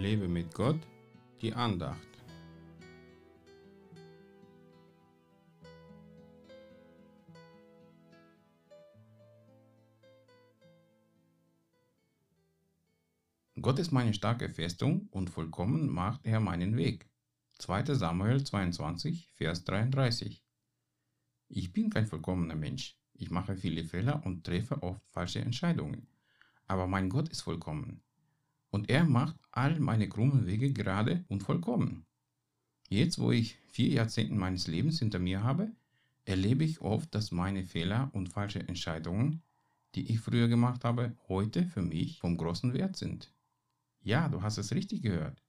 Lebe mit Gott, die Andacht. Gott ist meine starke Festung und vollkommen macht er meinen Weg. 2. Samuel 22, Vers 33. Ich bin kein vollkommener Mensch. Ich mache viele Fehler und treffe oft falsche Entscheidungen. Aber mein Gott ist vollkommen. Und er macht all meine krummen Wege gerade und vollkommen. Jetzt, wo ich vier Jahrzehnte meines Lebens hinter mir habe, erlebe ich oft, dass meine Fehler und falsche Entscheidungen, die ich früher gemacht habe, heute für mich vom großen Wert sind. Ja, du hast es richtig gehört.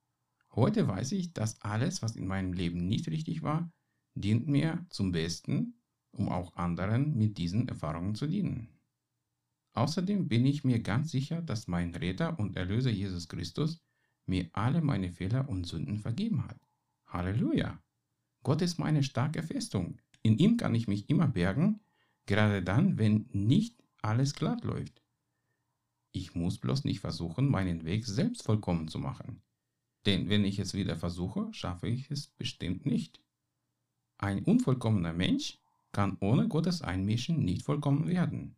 Heute weiß ich, dass alles, was in meinem Leben nicht richtig war, dient mir zum Besten, um auch anderen mit diesen Erfahrungen zu dienen. Außerdem bin ich mir ganz sicher, dass mein Retter und Erlöser Jesus Christus mir alle meine Fehler und Sünden vergeben hat. Halleluja! Gott ist meine starke Festung. In ihm kann ich mich immer bergen, gerade dann, wenn nicht alles glatt läuft. Ich muss bloß nicht versuchen, meinen Weg selbst vollkommen zu machen. Denn wenn ich es wieder versuche, schaffe ich es bestimmt nicht. Ein unvollkommener Mensch kann ohne Gottes Einmischen nicht vollkommen werden.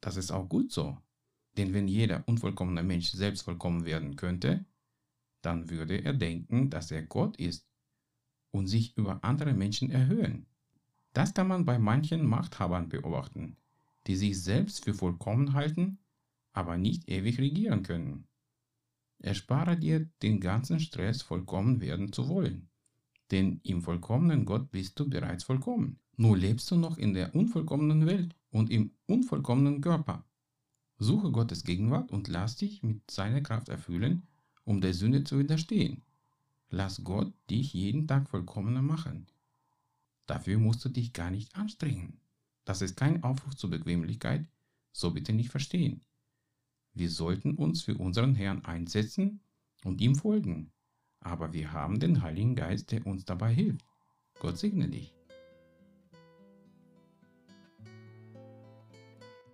Das ist auch gut so. Denn wenn jeder unvollkommene Mensch selbst vollkommen werden könnte, dann würde er denken, dass er Gott ist und sich über andere Menschen erhöhen. Das kann man bei manchen Machthabern beobachten, die sich selbst für vollkommen halten aber nicht ewig regieren können. Erspare dir den ganzen Stress, vollkommen werden zu wollen. Denn im vollkommenen Gott bist du bereits vollkommen. Nur lebst du noch in der unvollkommenen Welt und im unvollkommenen Körper. Suche Gottes Gegenwart und lass dich mit seiner Kraft erfüllen, um der Sünde zu widerstehen. Lass Gott dich jeden Tag vollkommener machen. Dafür musst du dich gar nicht anstrengen. Das ist kein Aufruf zur Bequemlichkeit, so bitte nicht verstehen. Wir sollten uns für unseren Herrn einsetzen und ihm folgen. Aber wir haben den Heiligen Geist, der uns dabei hilft. Gott segne dich.